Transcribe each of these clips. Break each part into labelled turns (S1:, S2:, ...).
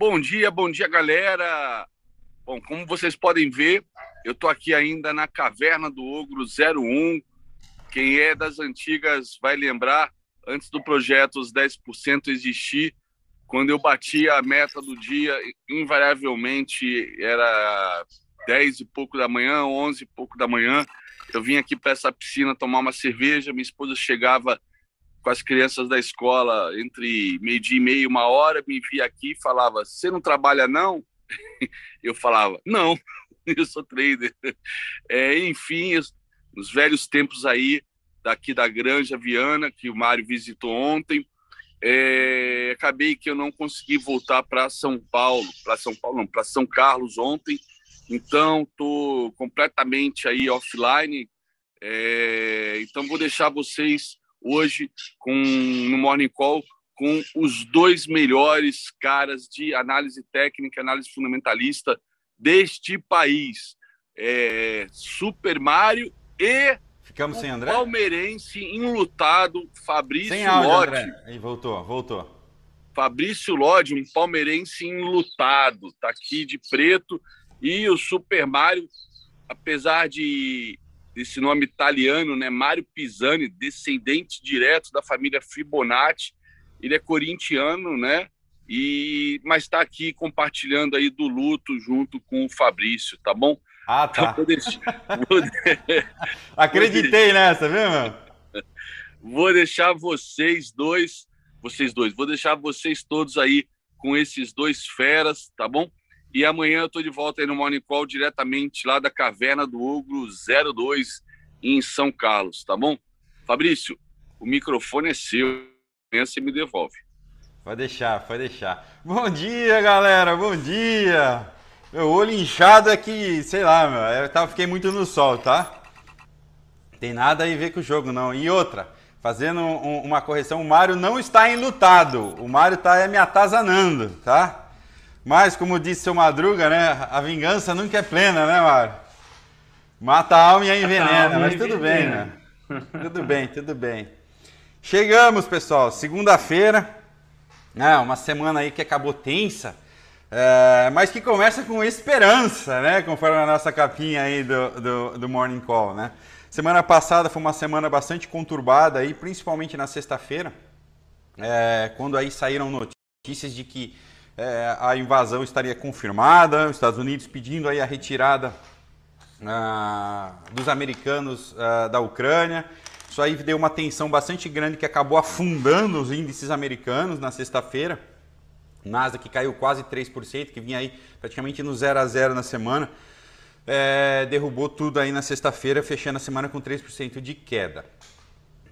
S1: Bom dia, bom dia, galera. Bom, como vocês podem ver, eu estou aqui ainda na Caverna do Ogro 01. Quem é das antigas vai lembrar, antes do projeto Os 10% existir, quando eu bati a meta do dia, invariavelmente era 10 e pouco da manhã, 11 e pouco da manhã. Eu vim aqui para essa piscina tomar uma cerveja, minha esposa chegava com as crianças da escola entre meio-dia e meia, uma hora, me via aqui e falava: Você não trabalha, não? Eu falava: Não, eu sou trader. É, enfim, nos velhos tempos aí, daqui da Granja Viana, que o Mário visitou ontem, é, acabei que eu não consegui voltar para São Paulo, para São Paulo, não, para São Carlos ontem. Então, estou completamente aí offline. É, então, vou deixar vocês hoje com, no Morning Call com os dois melhores caras de análise técnica, análise fundamentalista deste país. É, Super Mario e
S2: Ficamos sem André?
S1: palmeirense enlutado, Fabrício
S2: sem áudio,
S1: Lodi.
S2: André. Aí voltou, voltou.
S1: Fabrício Lodi, um palmeirense enlutado, tá aqui de preto. E o Super Mario, apesar de desse nome italiano, né? Mário Pisani, descendente direto da família Fibonacci. Ele é corintiano, né? E mas está aqui compartilhando aí do luto junto com o Fabrício, tá bom?
S2: Ah, tá.
S1: Então, vou deixar,
S2: Acreditei nessa, viu, meu?
S1: vou deixar vocês dois, vocês dois, vou deixar vocês todos aí com esses dois feras, tá bom? E amanhã eu tô de volta aí no Morning Call diretamente lá da Caverna do Ogro 02 em São Carlos, tá bom? Fabrício, o microfone é seu, amanhã você me devolve.
S2: Pode deixar, pode deixar. Bom dia, galera, bom dia. Meu olho inchado é que, sei lá, meu, eu tava, fiquei muito no sol, tá? Tem nada a ver com o jogo, não. E outra, fazendo um- uma correção, o Mário não está enlutado. O Mário está me atazanando, tá? Mas, como disse seu Madruga, né? A vingança nunca é plena, né, Mário? Mata a alma e a envenena,
S3: alma
S2: mas tudo bem,
S3: envenena.
S2: né? Tudo bem, tudo bem. Chegamos, pessoal, segunda-feira. né, uma semana aí que acabou tensa, é, mas que começa com esperança, né? Conforme a nossa capinha aí do, do, do Morning Call, né? Semana passada foi uma semana bastante conturbada aí, principalmente na sexta-feira, é, quando aí saíram notícias de que é, a invasão estaria confirmada, os Estados Unidos pedindo aí a retirada ah, dos americanos ah, da Ucrânia. Isso aí deu uma tensão bastante grande que acabou afundando os índices americanos na sexta-feira. Nasdaq caiu quase 3%, que vinha aí praticamente no 0 a 0 na semana. É, derrubou tudo aí na sexta-feira, fechando a semana com 3% de queda.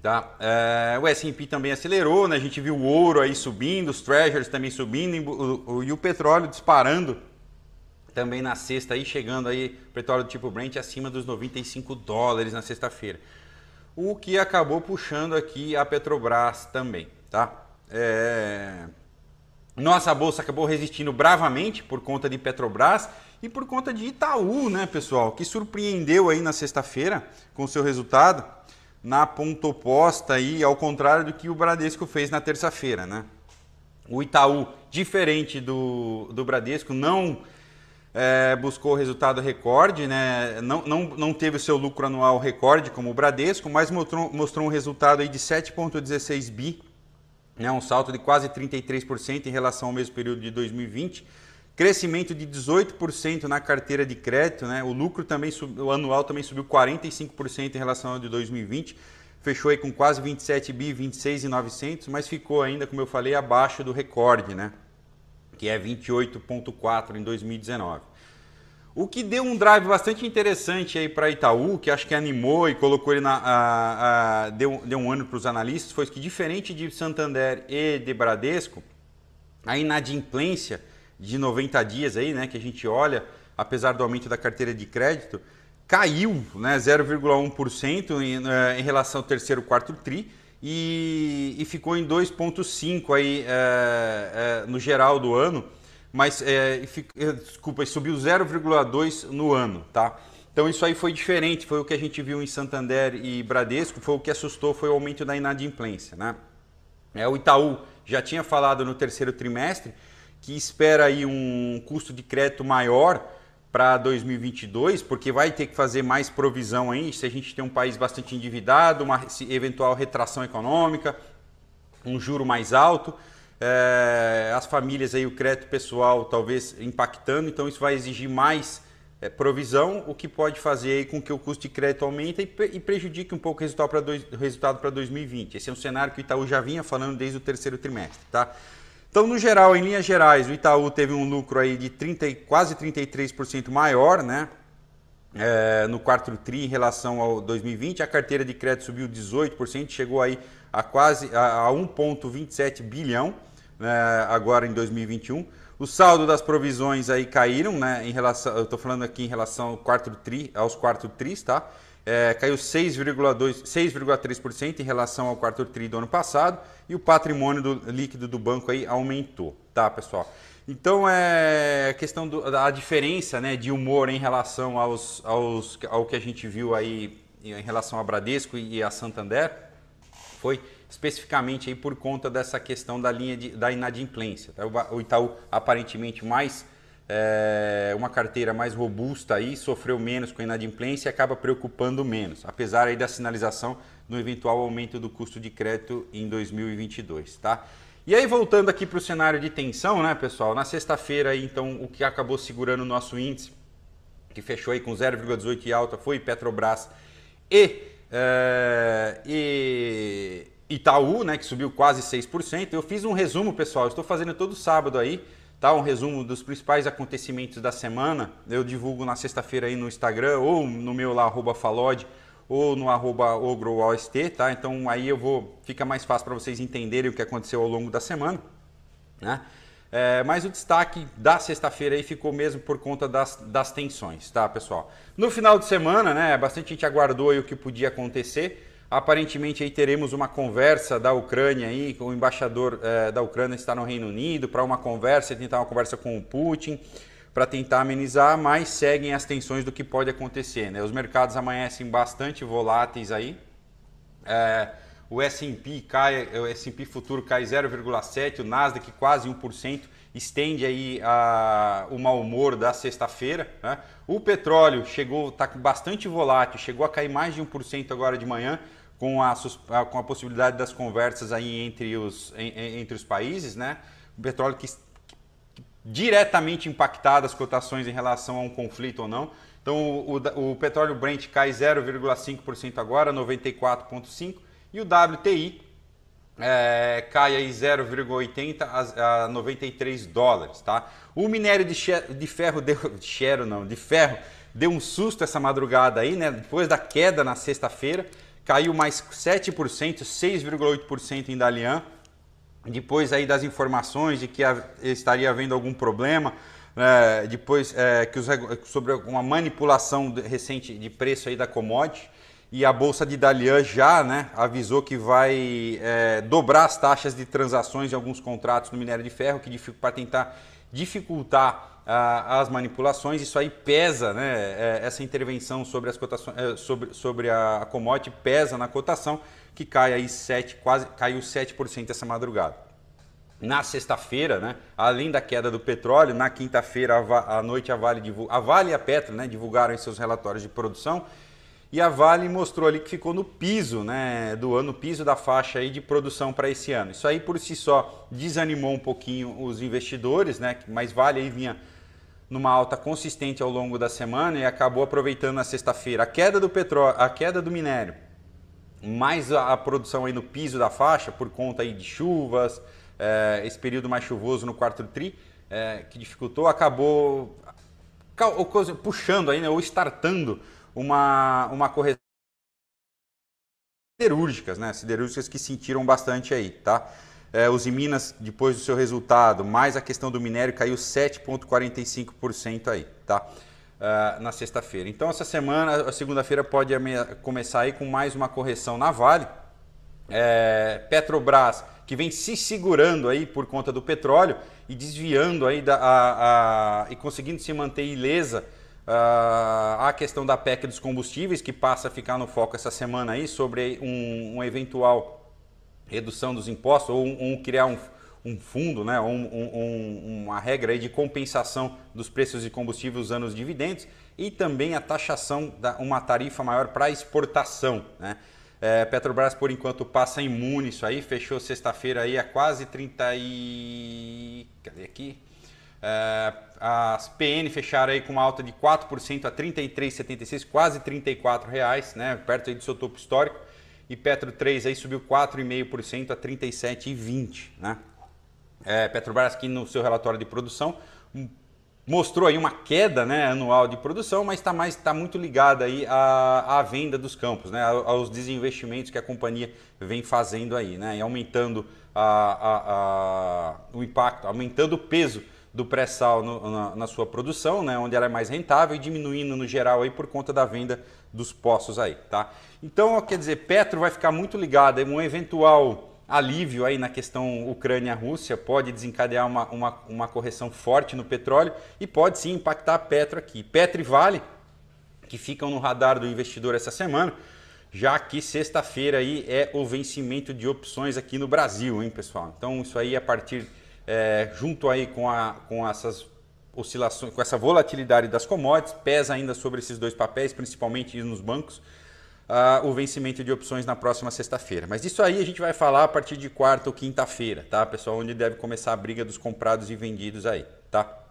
S2: Tá? É, o S&P também acelerou, né? a gente viu o ouro aí subindo, os treasuries também subindo e o, e o petróleo disparando também na sexta aí, chegando aí petróleo do tipo Brent acima dos 95 dólares na sexta-feira. O que acabou puxando aqui a Petrobras também, tá? É, Nossa bolsa acabou resistindo bravamente por conta de Petrobras e por conta de Itaú, né, pessoal? Que surpreendeu aí na sexta-feira com seu resultado na ponta oposta ao contrário do que o Bradesco fez na terça-feira, né? O Itaú, diferente do, do Bradesco, não é, buscou resultado recorde, né? não, não, não teve o seu lucro anual recorde como o Bradesco, mas mostrou, mostrou um resultado aí de 7,16 bi, né? um salto de quase 33% em relação ao mesmo período de 2020. Crescimento de 18% na carteira de crédito, né? o lucro também o anual também subiu 45% em relação ao de 2020. Fechou aí com quase 27 bi, 26,900, mas ficou ainda, como eu falei, abaixo do recorde, né? que é 28,4 em 2019. O que deu um drive bastante interessante aí para Itaú, que acho que animou e colocou ele na. a- a- deu, deu um ano para os analistas, foi que diferente de Santander e de Bradesco, a inadimplência de 90 dias aí, né, que a gente olha, apesar do aumento da carteira de crédito, caiu, né, 0,1% em, eh, em relação ao terceiro quarto tri e, e ficou em 2,5 aí eh, eh, no geral do ano, mas eh, e fi- eh, desculpa, subiu 0,2 no ano, tá? Então isso aí foi diferente, foi o que a gente viu em Santander e Bradesco, foi o que assustou, foi o aumento da inadimplência, né? É, o Itaú já tinha falado no terceiro trimestre que espera aí um custo de crédito maior para 2022, porque vai ter que fazer mais provisão aí, se a gente tem um país bastante endividado, uma eventual retração econômica, um juro mais alto, é, as famílias aí, o crédito pessoal talvez impactando, então isso vai exigir mais é, provisão, o que pode fazer com que o custo de crédito aumente e, e prejudique um pouco o resultado para dois, resultado para 2020. Esse é um cenário que o Itaú já vinha falando desde o terceiro trimestre, tá? Então, no geral, em linhas gerais, o Itaú teve um lucro aí de 30, quase 33% maior, né? É, no quarto TRI em relação ao 2020, a carteira de crédito subiu 18%, chegou aí a quase a, a 1,27 bilhão né, agora em 2021. O saldo das provisões aí caíram, né? Em relação, eu estou falando aqui em relação ao quarto tri, aos quarto tris, tá? É, caiu 6,3% em relação ao quarto tri do ano passado e o patrimônio do, líquido do banco aí aumentou, tá, pessoal? Então é questão do, da diferença, né, de humor em relação aos, aos, ao que a gente viu aí em relação a Bradesco e a Santander foi especificamente aí por conta dessa questão da linha de, da inadimplência. Tá? O Itaú aparentemente mais é, uma carteira mais robusta aí, sofreu menos com a inadimplência e acaba preocupando menos, apesar aí da sinalização no eventual aumento do custo de crédito em 2022, tá? E aí voltando aqui para o cenário de tensão, né, pessoal? Na sexta-feira então, o que acabou segurando o nosso índice, que fechou aí com 0,18 e alta, foi Petrobras e, é, e Itaú, né, que subiu quase 6%. Eu fiz um resumo, pessoal, estou fazendo todo sábado aí, tá? Um resumo dos principais acontecimentos da semana. Eu divulgo na sexta-feira aí no Instagram ou no meu lá arroba falode ou no arroba ogroOST, tá? Então aí eu vou fica mais fácil para vocês entenderem o que aconteceu ao longo da semana, né? É, mas o destaque da sexta-feira aí ficou mesmo por conta das, das tensões, tá, pessoal? No final de semana, né, bastante gente aguardou aí o que podia acontecer. Aparentemente aí teremos uma conversa da Ucrânia aí, o embaixador é, da Ucrânia está no Reino Unido para uma conversa, tentar uma conversa com o Putin para tentar amenizar, mas seguem as tensões do que pode acontecer. Né? Os mercados amanhecem bastante voláteis aí. É, o S&P cai, o S&P futuro cai 0,7, o Nasdaq quase 1%, estende aí a, o mau humor da sexta-feira. Né? O petróleo chegou, está bastante volátil, chegou a cair mais de 1% agora de manhã, com a, com a possibilidade das conversas aí entre os, entre os países, né? O petróleo que, que diretamente impactado as cotações em relação a um conflito ou não. Então o, o, petróleo Brent cai 0,5% agora, 94,5%, e o WTI é, cai aí 0,80 a, a 93 dólares, tá? O minério de, de ferro deu, de não, de ferro deu um susto essa madrugada aí, né? Depois da queda na sexta-feira, caiu mais 7%, 6,8% em Dalian. Depois aí das informações de que estaria havendo algum problema, é, depois é, que os, sobre uma manipulação recente de preço aí da commodity e a bolsa de Dalian já né, avisou que vai é, dobrar as taxas de transações em alguns contratos no minério de ferro que para tentar dificultar as manipulações, isso aí pesa, né? É, essa intervenção sobre as cotações, é, sobre, sobre a commodity pesa na cotação, que cai aí 7, quase caiu 7% essa madrugada. Na sexta-feira, né, além da queda do petróleo, na quinta-feira à noite a Vale, a Vale e a Petro né, divulgaram seus relatórios de produção e a Vale mostrou ali que ficou no piso né, do ano, piso da faixa aí de produção para esse ano. Isso aí por si só desanimou um pouquinho os investidores, né, mas Vale aí vinha numa alta consistente ao longo da semana e acabou aproveitando na sexta-feira a queda do petróleo, a queda do minério, mais a, produção aí no piso da faixa por conta aí de chuvas, é, esse período mais chuvoso no quarto tri, é, que dificultou, acabou puxando aí, né, ou startando uma, uma correção siderúrgicas, né? Siderúrgicas que sentiram bastante aí, tá? É, os Minas, depois do seu resultado, mais a questão do minério, caiu 7,45% aí, tá? Uh, na sexta-feira. Então, essa semana, a segunda-feira, pode começar aí com mais uma correção na Vale. É, Petrobras, que vem se segurando aí por conta do petróleo e desviando aí da, a, a, e conseguindo se manter ilesa a questão da PEC dos combustíveis, que passa a ficar no foco essa semana aí, sobre um, um eventual redução dos impostos ou um, um criar um, um fundo, né, um, um, uma regra aí de compensação dos preços de combustível usando os dividendos e também a taxação da uma tarifa maior para exportação. Né? É, Petrobras, por enquanto, passa imune isso aí, fechou sexta-feira aí a quase 30 e... Cadê aqui? É, as PN fecharam aí com uma alta de 4% a 33,76, quase 34 reais, né? perto aí do seu topo histórico. E Petro 3 aí subiu 4,5% a 37,20. Né? É, Petrobras aqui no seu relatório de produção mostrou aí uma queda né, anual de produção, mas está mais tá muito ligada aí à, à venda dos campos, né, aos desinvestimentos que a companhia vem fazendo aí, né, e aumentando a, a, a, o impacto, aumentando o peso do pré-sal na, na, sua produção, né, onde ela é mais rentável e diminuindo no geral aí por conta da venda dos poços aí, tá? Então, quer dizer, Petro vai ficar muito ligado, um eventual alívio aí na questão Ucrânia-Rússia pode desencadear uma, uma, uma, correção forte no petróleo e pode sim impactar a Petro aqui. Petro e Vale, que ficam no radar do investidor essa semana, já que sexta-feira aí é o vencimento de opções aqui no Brasil, hein, pessoal? Então isso aí a partir, é, junto aí com, a, com essas oscilações, com essa volatilidade das commodities, pesa ainda sobre esses dois papéis, principalmente nos bancos, uh, o vencimento de opções na próxima sexta-feira. Mas disso aí a gente vai falar a partir de quarta ou quinta-feira, tá, pessoal? Onde deve começar a briga dos comprados e vendidos aí, tá?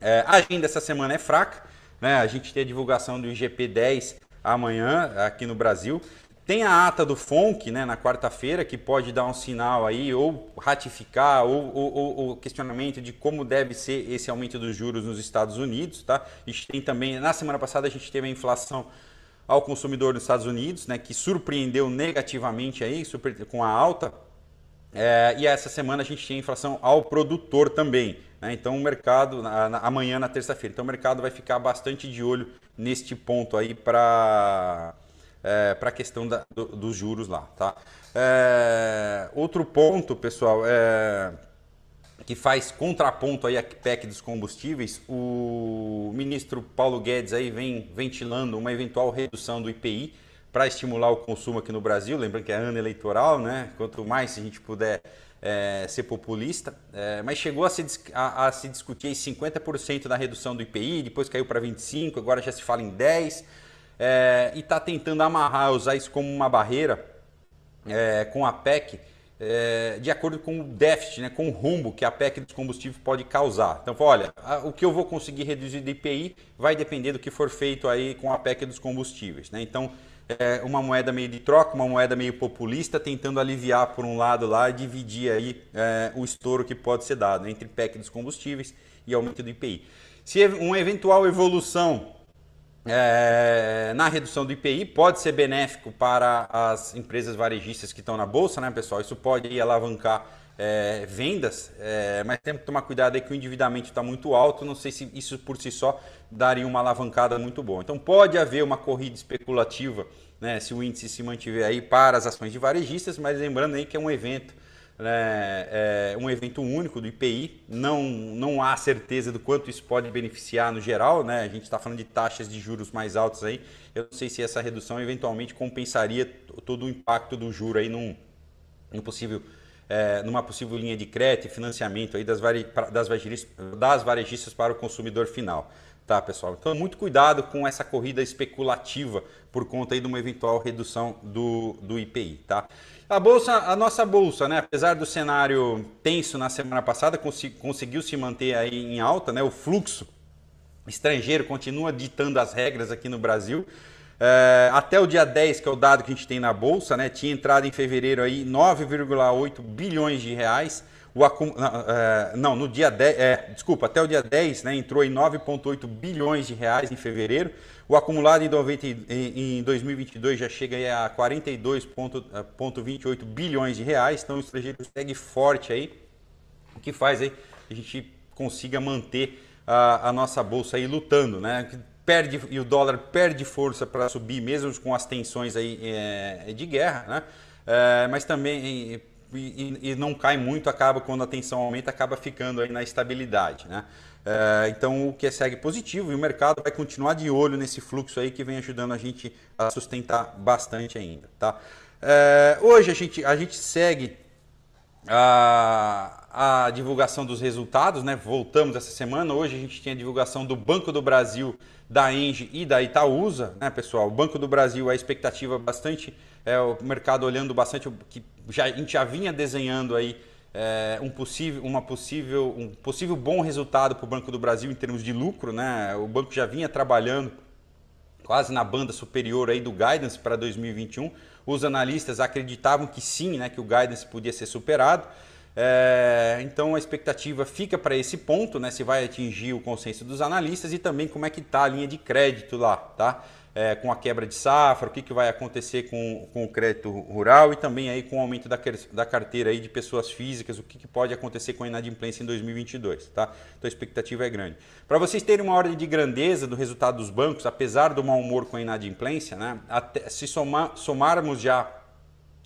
S2: É, a agenda essa semana é fraca, né? A gente tem a divulgação do IGP 10 amanhã aqui no Brasil. Tem a ata do FONC né, na quarta-feira, que pode dar um sinal aí, ou ratificar, ou, o questionamento de como deve ser esse aumento dos juros nos Estados Unidos. Tá? A gente tem também, na semana passada, a gente teve a inflação ao consumidor nos Estados Unidos, né, que surpreendeu negativamente aí, super, com a alta. É, e essa semana a gente tem inflação ao produtor também. Né? Então o mercado, na, na, amanhã na terça-feira, então o mercado vai ficar bastante de olho neste ponto aí para é, para a questão da, do, dos juros lá. Tá? É, outro ponto, pessoal, é que faz contraponto aí à PEC dos combustíveis, o ministro Paulo Guedes aí vem ventilando uma eventual redução do IPI para estimular o consumo aqui no Brasil, lembrando que é ano eleitoral, né? Quanto mais a gente puder é, ser populista, é, mas chegou a se, a, a se discutir 50% da redução do IPI, depois caiu para 25%, agora já se fala em 10%, é, e está tentando amarrar, usar isso como uma barreira é, com a PEC é, de acordo com o déficit, né, com o rumbo que a PEC dos combustíveis pode causar. Então, olha, o que eu vou conseguir reduzir de IPI vai depender do que for feito aí com a PEC dos combustíveis. Né? Então, é uma moeda meio de troca, uma moeda meio populista, tentando aliviar por um lado lá e dividir aí é, o estouro que pode ser dado entre PEC dos combustíveis e aumento do IPI. Se uma eventual evolução é, na redução do IPI pode ser benéfico para as empresas varejistas que estão na bolsa, né, pessoal? Isso pode alavancar é, vendas, é, mas tem que tomar cuidado aí que o endividamento está muito alto. Não sei se isso por si só daria uma alavancada muito boa. Então pode haver uma corrida especulativa, né, se o índice se mantiver aí para as ações de varejistas, mas lembrando aí que é um evento né, é um evento único do IPI, não, não há certeza do quanto isso pode beneficiar no geral, né? a gente está falando de taxas de juros mais altas aí, eu não sei se essa redução eventualmente compensaria todo o impacto do juro aí num, num possível, é, numa possível linha de crédito e financiamento aí das, vari, das, varejistas, das varejistas para o consumidor final. Tá, pessoal? Então, muito cuidado com essa corrida especulativa por conta aí de uma eventual redução do, do IPI, tá? A bolsa, a nossa bolsa, né, apesar do cenário tenso na semana passada, conseguiu se manter aí em alta, né? O fluxo estrangeiro continua ditando as regras aqui no Brasil. É, até o dia 10, que é o dado que a gente tem na bolsa, né, tinha entrado em fevereiro aí 9,8 bilhões de reais. O acum... É, não, no dia 10, é, desculpa, até o dia 10, né, entrou em 9,8 bilhões de reais em fevereiro. O acumulado em, 90, em 2022 já chega a 42,28 bilhões de reais, então o estrangeiro segue forte aí, o que faz aí a gente consiga manter a, a nossa bolsa aí lutando, né? Perde, e o dólar perde força para subir, mesmo com as tensões aí é, de guerra, né? É, mas também e, e, não cai muito, acaba quando a tensão aumenta, acaba ficando aí na estabilidade, né? É, então o que é segue positivo e o mercado vai continuar de olho nesse fluxo aí que vem ajudando a gente a sustentar bastante ainda, tá? É, hoje a gente, a gente segue a, a divulgação dos resultados, né? Voltamos essa semana. Hoje a gente tinha a divulgação do Banco do Brasil, da Engie e da Itaúsa, né, pessoal? O Banco do Brasil, a expectativa bastante, é, o mercado olhando bastante, que já, a gente já vinha desenhando aí é, um, possível, uma possível, um possível bom resultado para o Banco do Brasil em termos de lucro, né? O banco já vinha trabalhando quase na banda superior aí do guidance para 2021. Os analistas acreditavam que sim, né, que o guidance podia ser superado. É, então a expectativa fica para esse ponto, né, se vai atingir o consenso dos analistas e também como é que está a linha de crédito lá, tá? É, com a quebra de safra, o que, que vai acontecer com, com o crédito rural e também aí com o aumento da, da carteira aí de pessoas físicas, o que, que pode acontecer com a inadimplência em 2022. Tá? Então a expectativa é grande. Para vocês terem uma ordem de grandeza do resultado dos bancos, apesar do mau humor com a inadimplência, né, até, se somar, somarmos já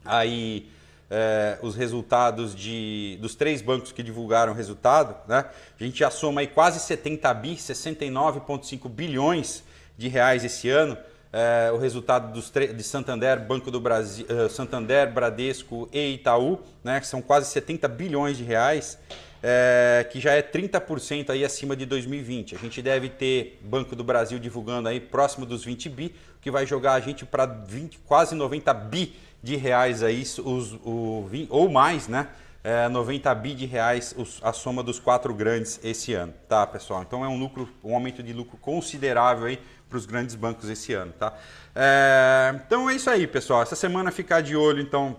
S2: aí é, os resultados de, dos três bancos que divulgaram o resultado, né, a gente já soma aí quase 70 bi, 69,5 bilhões de reais esse ano. É, o resultado dos de Santander, Banco do Brasil, uh, Santander, Bradesco e Itaú, né, que são quase 70 bilhões de reais, é, que já é 30% aí acima de 2020. A gente deve ter Banco do Brasil divulgando aí próximo dos 20 bi, que vai jogar a gente para quase 90 bi de reais aí, os, o, ou mais, né? É, 90 bi de reais os, a soma dos quatro grandes esse ano, tá, pessoal? Então é um lucro, um aumento de lucro considerável aí para os grandes bancos esse ano, tá? É, então é isso aí, pessoal. Essa semana ficar de olho, então,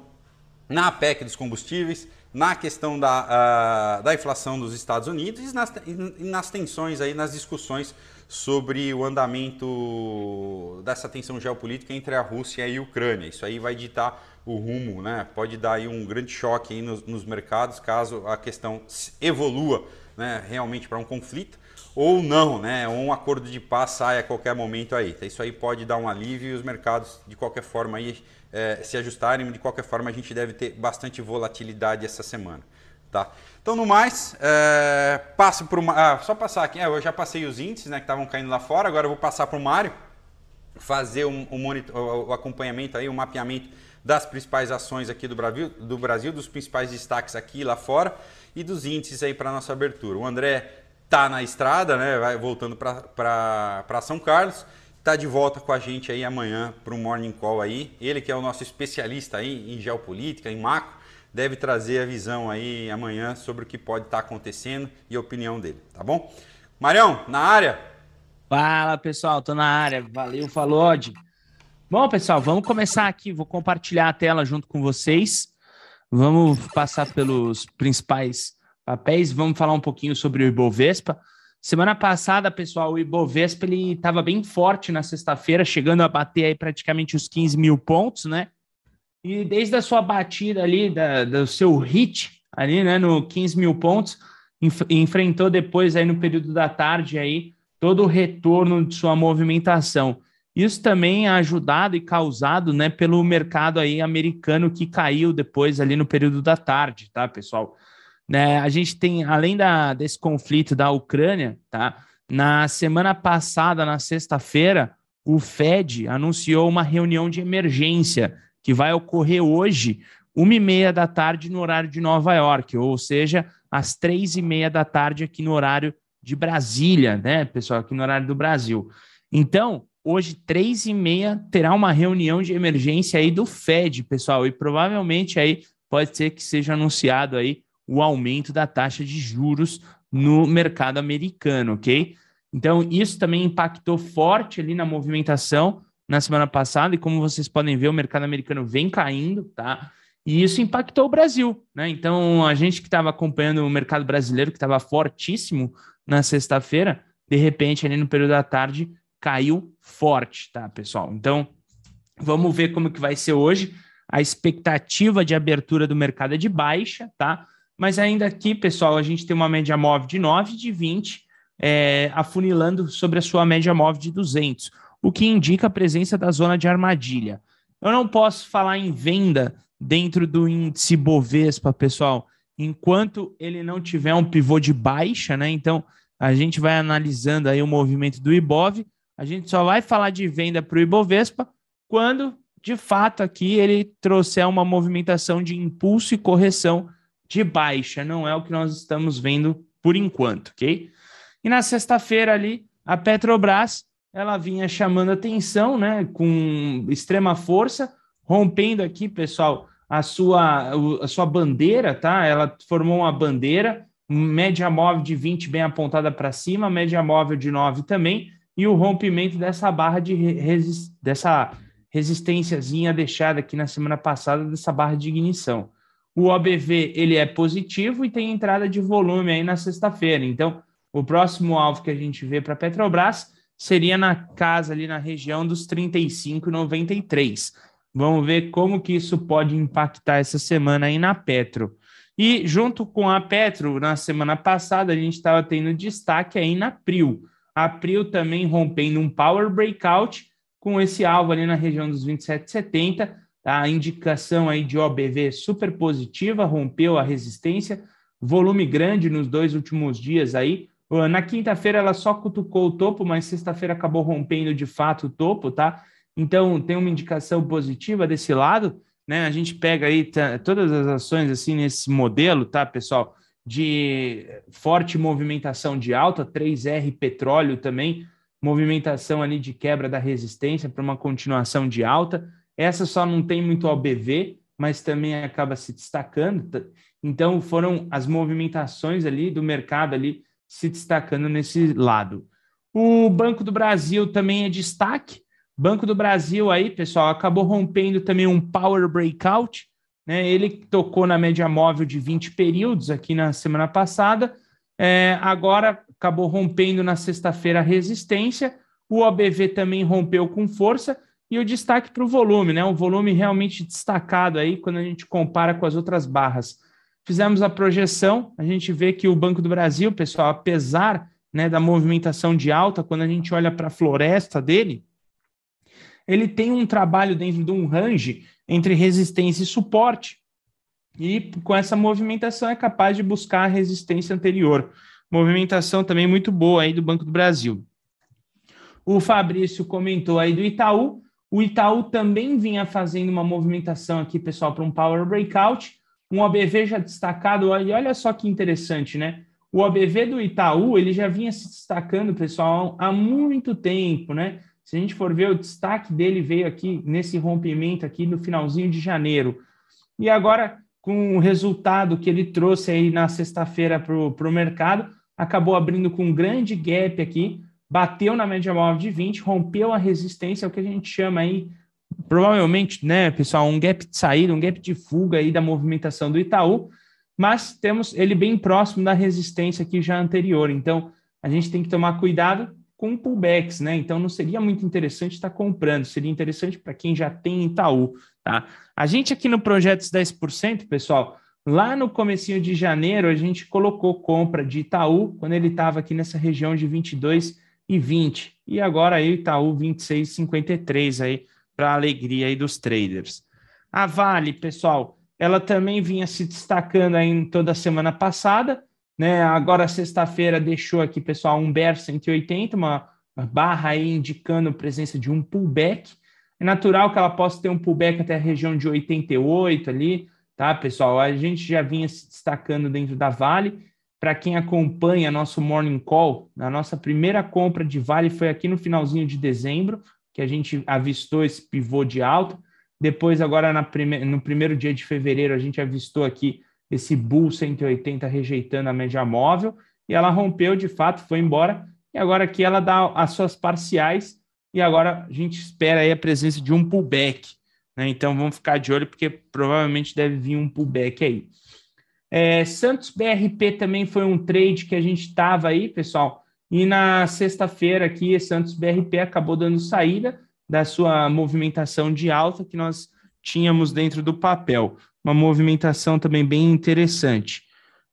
S2: na PEC dos combustíveis, na questão da, uh, da inflação dos Estados Unidos e nas, e nas tensões aí, nas discussões sobre o andamento dessa tensão geopolítica entre a Rússia e a Ucrânia. Isso aí vai ditar o rumo, né? Pode dar aí um grande choque aí nos, nos mercados caso a questão evolua né, realmente para um conflito ou não, né? Ou um acordo de paz sai a qualquer momento aí. Então, isso aí pode dar um alívio e os mercados, de qualquer forma, aí, é, se ajustarem. De qualquer forma, a gente deve ter bastante volatilidade essa semana. Tá? Então, no mais, é, passo para. Ah, só passar aqui. É, eu já passei os índices né, que estavam caindo lá fora. Agora eu vou passar para o Mário fazer um, um monitor, o acompanhamento, aí, o mapeamento das principais ações aqui do Brasil, do Brasil, dos principais destaques aqui lá fora e dos índices aí para nossa abertura. O André tá na estrada, né? Vai voltando para São Carlos. Tá de volta com a gente aí amanhã para o Morning Call aí. Ele que é o nosso especialista aí em geopolítica, em macro, deve trazer a visão aí amanhã sobre o que pode estar tá acontecendo e a opinião dele, tá bom? Marião, na área?
S3: Fala pessoal, tô na área. Valeu, falou, Odi. Bom, pessoal, vamos começar aqui. Vou compartilhar a tela junto com vocês. Vamos passar pelos principais papéis. Vamos falar um pouquinho sobre o Ibovespa. Semana passada, pessoal, o Ibovespa ele estava bem forte na sexta-feira, chegando a bater aí praticamente os 15 mil pontos, né? E desde a sua batida ali, da, do seu hit ali, né, no 15 mil pontos, enf enfrentou depois aí no período da tarde aí todo o retorno de sua movimentação. Isso também é ajudado e causado, né, pelo mercado aí americano que caiu depois ali no período da tarde, tá, pessoal? Né, a gente tem, além da, desse conflito da Ucrânia, tá? Na semana passada, na sexta-feira, o Fed anunciou uma reunião de emergência que vai ocorrer hoje, uma e meia da tarde no horário de Nova York, ou seja, às três e meia da tarde aqui no horário de Brasília, né, pessoal, aqui no horário do Brasil. Então, hoje, três e meia, terá uma reunião de emergência aí do Fed, pessoal, e provavelmente aí pode ser que seja anunciado aí o aumento da taxa de juros no mercado americano, ok? Então, isso também impactou forte ali na movimentação na semana passada, e como vocês podem ver, o mercado americano vem caindo, tá? E isso impactou o Brasil, né? Então, a gente que estava acompanhando o mercado brasileiro, que estava fortíssimo na sexta-feira, de repente, ali no período da tarde, caiu forte, tá, pessoal? Então, vamos ver como que vai ser hoje. A expectativa de abertura do mercado é de baixa, tá? Mas ainda aqui, pessoal, a gente tem uma média móvel de 9 de 20, é, afunilando sobre a sua média móvel de 200, o que indica a presença da zona de armadilha. Eu não posso falar em venda dentro do índice Bovespa, pessoal, enquanto ele não tiver um pivô de baixa, né? Então, a gente vai analisando aí o movimento do Ibov. A gente só vai falar de venda para o Ibovespa quando, de fato, aqui ele trouxer uma movimentação de impulso e correção de baixa, não é o que nós estamos vendo por enquanto, ok? E na sexta-feira ali, a Petrobras, ela vinha chamando atenção, né, com extrema força, rompendo aqui, pessoal, a sua, a sua bandeira, tá? Ela formou uma bandeira, média móvel de 20 bem apontada para cima, média móvel de 9 também, e o rompimento dessa barra de resist... dessa resistênciazinha deixada aqui na semana passada dessa barra de ignição. O OBV ele é positivo e tem entrada de volume aí na sexta-feira. Então, o próximo alvo que a gente vê para Petrobras seria na casa ali na região dos 35,93. Vamos ver como que isso pode impactar essa semana aí na Petro. E junto com a Petro, na semana passada, a gente estava tendo destaque aí na Prio. A Prio também rompendo um power breakout com esse alvo ali na região dos 27,70. A indicação aí de OBV super positiva, rompeu a resistência, volume grande nos dois últimos dias aí. Na quinta-feira ela só cutucou o topo, mas sexta-feira acabou rompendo de fato o topo, tá? Então tem uma indicação positiva desse lado, né? A gente pega aí tá, todas as ações assim nesse modelo, tá, pessoal? De forte movimentação de alta, 3R petróleo também, movimentação ali de quebra da resistência para uma continuação de alta. Essa só não tem muito OBV, mas também acaba se destacando. Então, foram as movimentações ali do mercado ali se destacando nesse lado. O Banco do Brasil também é destaque. Banco do Brasil aí, pessoal, acabou rompendo também um power breakout. Né? Ele tocou na média móvel de 20 períodos aqui na semana passada. É, agora acabou rompendo na sexta-feira a resistência. O OBV também rompeu com força e o destaque para o volume, né? Um volume realmente destacado aí quando a gente compara com as outras barras. Fizemos a projeção, a gente vê que o Banco do Brasil, pessoal, apesar né, da movimentação de alta, quando a gente olha para a floresta dele, ele tem um trabalho dentro de um range entre resistência e suporte. E com essa movimentação é capaz de buscar a resistência anterior. Movimentação também muito boa aí do Banco do Brasil. O Fabrício comentou aí do Itaú, o Itaú também vinha fazendo uma movimentação aqui, pessoal, para um power breakout. Um OBV já destacado, e olha só que interessante, né? O OBV do Itaú, ele já vinha se destacando, pessoal, há muito tempo, né? Se a gente for ver, o destaque dele veio aqui nesse rompimento aqui no finalzinho de janeiro. E agora, com o resultado que ele trouxe aí na sexta-feira para o mercado, acabou abrindo com um grande gap aqui, bateu na média móvel de 20, rompeu a resistência, é o que a gente chama aí, provavelmente, né, pessoal, um gap de saída, um gap de fuga aí da movimentação do Itaú, mas temos ele bem próximo da resistência aqui já anterior. Então, a gente tem que tomar cuidado com pullbacks, né? Então, não seria muito interessante estar comprando, seria interessante para quem já tem Itaú, tá? A gente aqui no Projetos 10%, pessoal, lá no comecinho de janeiro, a gente colocou compra de Itaú, quando ele estava aqui nessa região de 22 e 20. E agora aí Itaú 26,53 aí para alegria aí dos traders. A Vale, pessoal, ela também vinha se destacando aí toda a semana passada, né? Agora sexta-feira deixou aqui, pessoal, um BER 180, uma, barra aí indicando presença de um pullback. É natural que ela possa ter um pullback até a região de 88 ali, tá, pessoal? A gente já vinha se destacando dentro da Vale para quem acompanha nosso Morning Call, a nossa primeira compra de Vale foi aqui no finalzinho de dezembro, que a gente avistou esse pivô de alta. Depois, agora prime no primeiro dia de fevereiro, a gente avistou aqui esse Bull 180 rejeitando a média móvel, e ela rompeu de fato, foi embora, e agora aqui ela dá as suas parciais, e agora a gente espera aí a presença de um pullback. Né? Então vamos ficar de olho, porque provavelmente deve vir um pullback aí. É, Santos BRP também foi um trade que a gente estava aí, pessoal. E na sexta-feira aqui, Santos BRP acabou dando saída da sua movimentação de alta que nós tínhamos dentro do papel. Uma movimentação também bem interessante.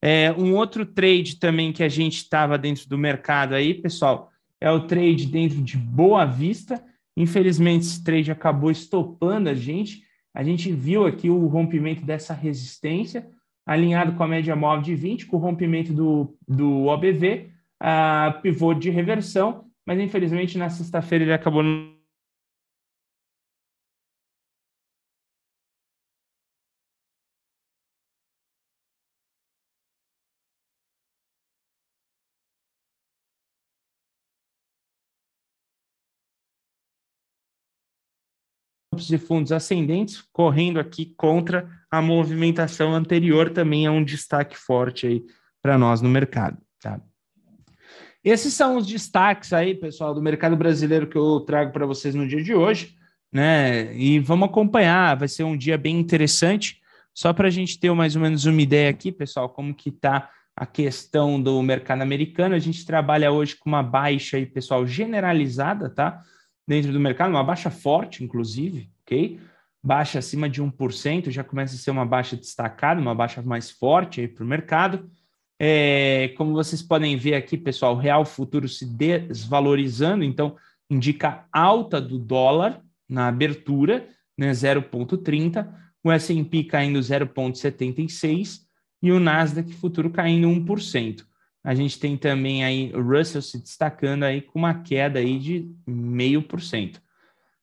S3: É, um outro trade também que a gente estava dentro do mercado aí, pessoal, é o trade dentro de Boa Vista. Infelizmente, esse trade acabou estopando a gente. A gente viu aqui o rompimento dessa resistência alinhado com a média móvel de 20, com o rompimento do, do OBV, a pivô de reversão, mas infelizmente na sexta-feira ele acabou de fundos ascendentes, correndo aqui contra a movimentação anterior, também é um destaque forte aí para nós no mercado. Tá? Esses são os destaques aí, pessoal, do mercado brasileiro que eu trago para vocês no dia de hoje, né? E vamos acompanhar, vai ser um dia bem interessante. Só para a gente ter mais ou menos uma ideia aqui, pessoal, como que está a questão do mercado americano. A gente trabalha hoje com uma baixa aí, pessoal, generalizada, tá? Dentro do mercado, uma baixa forte, inclusive, ok? Baixa acima de 1%, já começa a ser uma baixa destacada, uma baixa mais forte para o mercado. É, como vocês podem ver aqui, pessoal, o real futuro se desvalorizando, então indica alta do dólar na abertura, né, 0,30, o S&P caindo 0,76 e o Nasdaq futuro caindo 1%. A gente tem também aí o Russell se destacando aí com uma queda aí de 0,5%.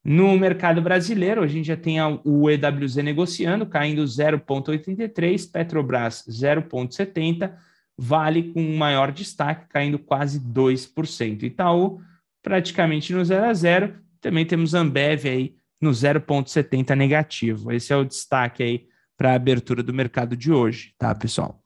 S3: No mercado brasileiro, a gente já tem o EWZ negociando, caindo 0,83, Petrobras 0,70, Vale com maior destaque, caindo quase 2%. Itaú praticamente no 0 a 0. Também temos Ambev aí no 0,70 negativo. Esse é o destaque aí para a abertura do mercado de hoje, tá, pessoal?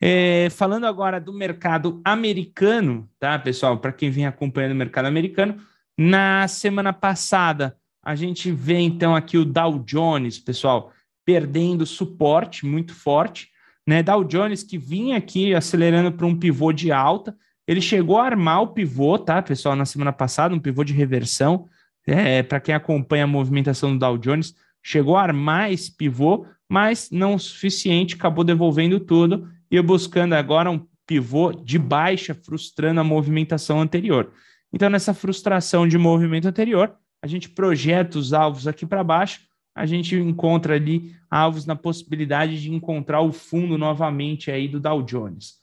S3: É, falando agora do mercado americano, tá, pessoal? Para quem vem acompanhando o mercado americano, na semana passada a gente vê então aqui o Dow Jones, pessoal, perdendo suporte muito forte né? Dow Jones que vinha aqui acelerando para um pivô de alta, ele chegou a armar o pivô, tá, pessoal, na semana passada, um pivô de reversão. É, para quem acompanha a movimentação do Dow Jones, chegou a armar esse pivô, mas não o suficiente, acabou devolvendo tudo e buscando agora um pivô de baixa, frustrando a movimentação anterior. Então, nessa frustração de movimento anterior, a gente projeta os alvos aqui para baixo a gente encontra ali alvos na possibilidade de encontrar o fundo novamente aí do Dow Jones.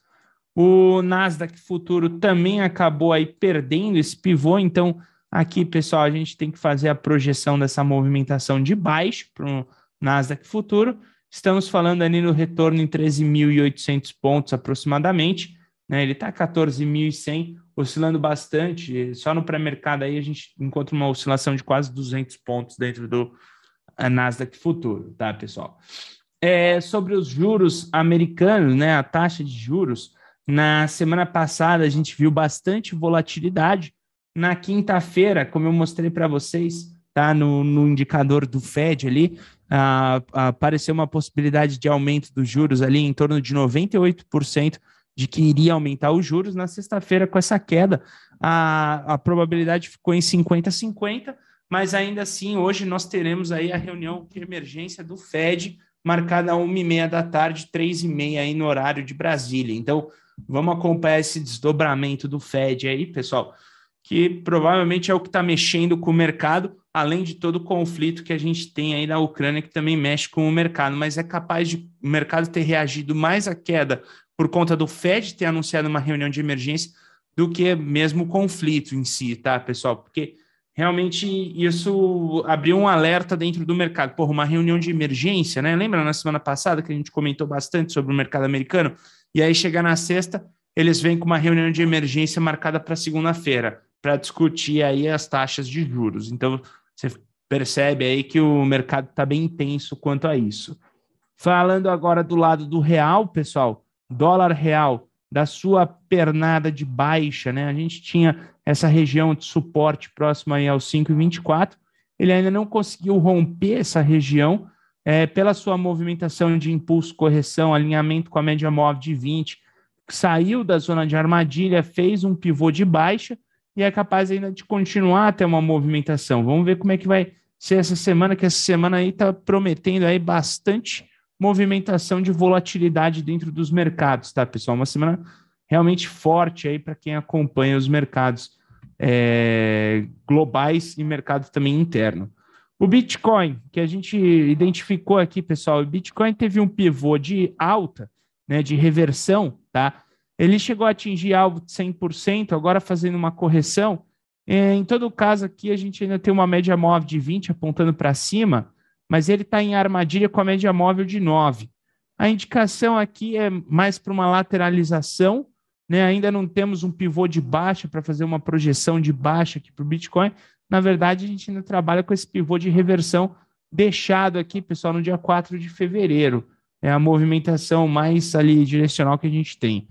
S3: O Nasdaq futuro também acabou aí perdendo esse pivô, então aqui, pessoal, a gente tem que fazer a projeção dessa movimentação de baixo para o Nasdaq futuro. Estamos falando ali no retorno em 13.800 pontos aproximadamente, né? Ele está 14.100, oscilando bastante. Só no pré-mercado aí a gente encontra uma oscilação de quase 200 pontos dentro do a Nasdaq Futuro, tá, pessoal? É, sobre os juros americanos, né, a taxa de juros, na semana passada a gente viu bastante volatilidade. Na quinta-feira, como eu mostrei para vocês, tá, no, no, indicador do Fed ali, ah, apareceu uma possibilidade de aumento dos juros ali em torno de 98% de que iria aumentar os juros. Na sexta-feira, com essa queda, a, a probabilidade ficou em 50-50 mas ainda assim, hoje nós teremos aí a reunião de emergência do FED, marcada a 1h30 da tarde, 3h30 aí no horário de Brasília. Então, vamos acompanhar esse desdobramento do FED aí, pessoal, que provavelmente é o que está mexendo com o mercado, além de todo o conflito que a gente tem aí na Ucrânia, que também mexe com o mercado, mas é capaz de o mercado ter reagido mais à queda por conta do FED ter anunciado uma reunião de emergência do que mesmo o conflito em si, tá, pessoal? Porque realmente isso abriu um alerta dentro do mercado. Porra, uma reunião de emergência, né? Lembra na semana passada que a gente comentou bastante sobre o mercado americano? E aí chega na sexta, eles vêm com uma reunião de emergência marcada para segunda-feira, para discutir aí as taxas de juros. Então, você percebe aí que o mercado está bem intenso quanto a isso. Falando agora do lado do real, pessoal, dólar real da sua pernada de baixa, né? A gente tinha essa região de suporte próxima aí aos 5,24. Ele ainda não conseguiu romper essa região é, pela sua movimentação de impulso, correção, alinhamento com a média móvel de 20, saiu da zona de armadilha, fez um pivô de baixa e é capaz ainda de continuar até uma movimentação. Vamos ver como é que vai ser essa semana, que essa semana aí está prometendo aí bastante movimentação de volatilidade dentro dos mercados, tá, pessoal? Uma semana realmente forte aí para quem acompanha os mercados é, globais e mercado também interno. O Bitcoin, que a gente identificou aqui, pessoal, o Bitcoin teve um pivô de alta, né, de reversão, tá? Ele chegou a atingir algo de 100%, agora fazendo uma correção. É, em todo caso, aqui a gente ainda tem uma média móvel de 20 apontando para cima, mas ele está em armadilha com a média móvel de 9. A indicação aqui é mais para uma lateralização né? Ainda não temos um pivô de baixa para fazer uma projeção de baixa aqui para o Bitcoin. Na verdade, a gente ainda trabalha com esse pivô de reversão deixado aqui, pessoal, no dia 4 de fevereiro. É a movimentação mais ali direcional que a gente tem.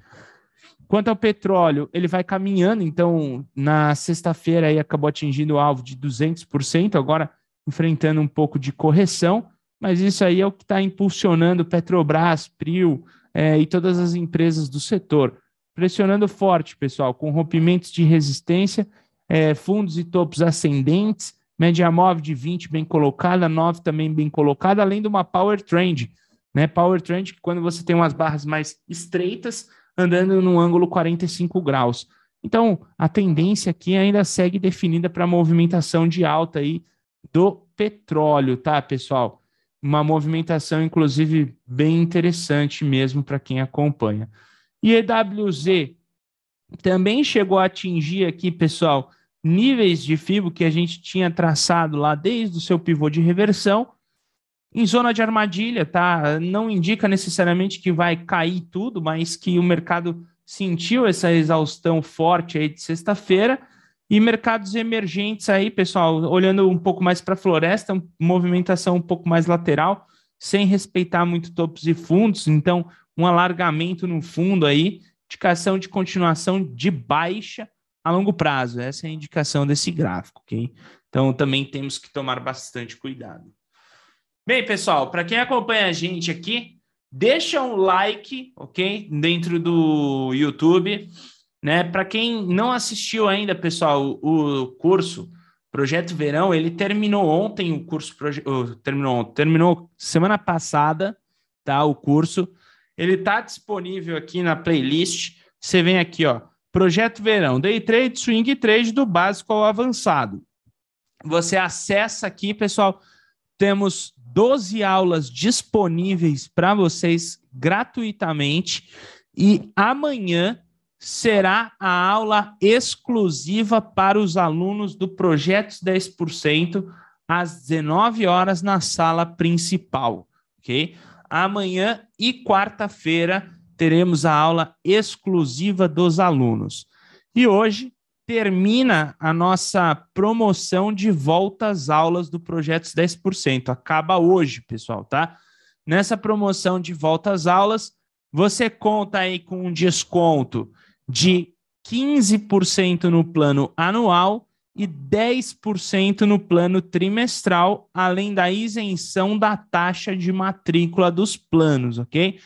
S3: Quanto ao petróleo, ele vai caminhando, então na sexta-feira aí acabou atingindo o alvo de 200%, agora enfrentando um pouco de correção, mas isso aí é o que está impulsionando Petrobras, Prio é, e todas as empresas do setor, pressionando forte, pessoal, com rompimentos de resistência, é, fundos e topos ascendentes, média móvel de 20 bem colocada, 9 também bem colocada, além de uma power trend, né? Power trend que quando você tem umas barras mais estreitas, andando no ângulo 45 graus. Então, a tendência aqui ainda segue definida para movimentação de alta aí do petróleo, tá, pessoal? Uma movimentação, inclusive, bem interessante mesmo para quem acompanha. E EWZ também chegou a atingir aqui, pessoal, níveis de FIBO que a gente tinha traçado lá desde o seu pivô de reversão, em zona de armadilha, tá? Não indica necessariamente que vai cair tudo, mas que o mercado sentiu essa exaustão forte aí de sexta-feira. E mercados emergentes aí, pessoal, olhando um pouco mais para a floresta, movimentação um pouco mais lateral, sem respeitar muito topos e fundos, então um alargamento no fundo aí, indicação de continuação de baixa a longo prazo. Essa é a indicação desse gráfico, ok? Então também temos que tomar bastante cuidado. Bem, pessoal, para quem acompanha a gente aqui, deixa um like, ok? Dentro do YouTube, né? Para quem não assistiu ainda, pessoal, o curso Projeto Verão, ele terminou ontem o curso, terminou, terminou semana passada, tá? O curso, ele está disponível aqui na playlist. Você vem aqui, ó, Projeto Verão, Day Trade, Swing Trade do básico ao avançado. Você acessa aqui, pessoal. Temos 12 aulas disponíveis para vocês gratuitamente e amanhã será a aula exclusiva para os alunos do Projetos 10% às 19 horas na sala principal, ok? Amanhã e quarta-feira teremos a aula exclusiva dos alunos. E hoje termina a nossa promoção de volta às aulas do Projetos 10%. Acaba hoje, pessoal, tá? Nessa promoção de volta às aulas, você conta aí com um desconto de 15% no plano anual e 10% no plano trimestral, além da isenção da taxa de matrícula dos planos, ok?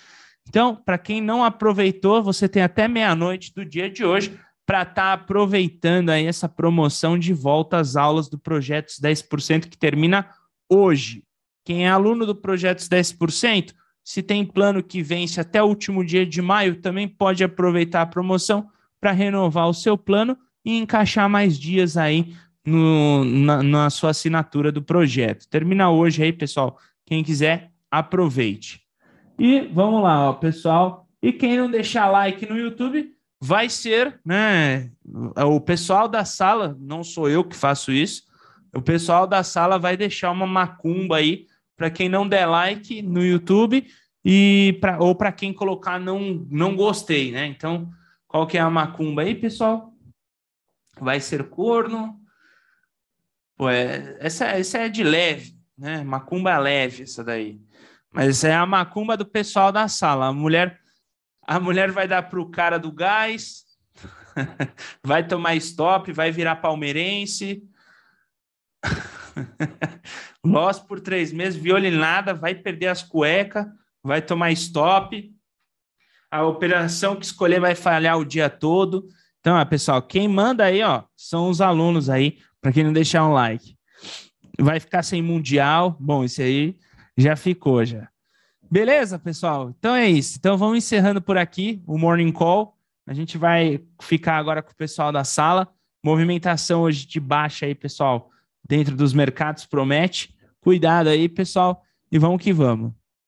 S3: Então, para quem não aproveitou, você tem até meia-noite do dia de hoje para estar tá aproveitando aí essa promoção de volta às aulas do Projetos 10% que termina hoje. Quem é aluno do Projetos 10%, se tem plano que vence até o último dia de maio, também pode aproveitar a promoção para renovar o seu plano e encaixar mais dias aí no, na, na sua assinatura do projeto. Termina hoje aí, pessoal. Quem quiser, aproveite. E vamos lá, ó, pessoal. E quem não deixar like no YouTube, vai ser, né? O pessoal da sala, não sou eu que faço isso, o pessoal da sala vai deixar uma macumba aí para quem não der like no YouTube e pra, ou para quem colocar não, não gostei, né? Então, qual que é a macumba aí, pessoal? Vai ser corno. Pô, é, essa, essa é de leve, né? Macumba leve, essa daí. Mas é a macumba do pessoal da sala. A mulher a mulher vai dar para o cara do gás, vai tomar stop, vai virar palmeirense. Loss por três meses, violinada, vai perder as cuecas, vai tomar stop. A operação que escolher vai falhar o dia todo. Então, ó, pessoal, quem manda aí, ó, são os alunos aí, para quem não deixar um like. Vai ficar sem mundial. Bom, isso aí já ficou já. Beleza, pessoal? Então é isso. Então vamos encerrando por aqui o Morning Call. A gente vai ficar agora com o pessoal da sala. Movimentação hoje de baixa aí, pessoal, dentro dos mercados promete. Cuidado aí, pessoal, e vamos que vamos.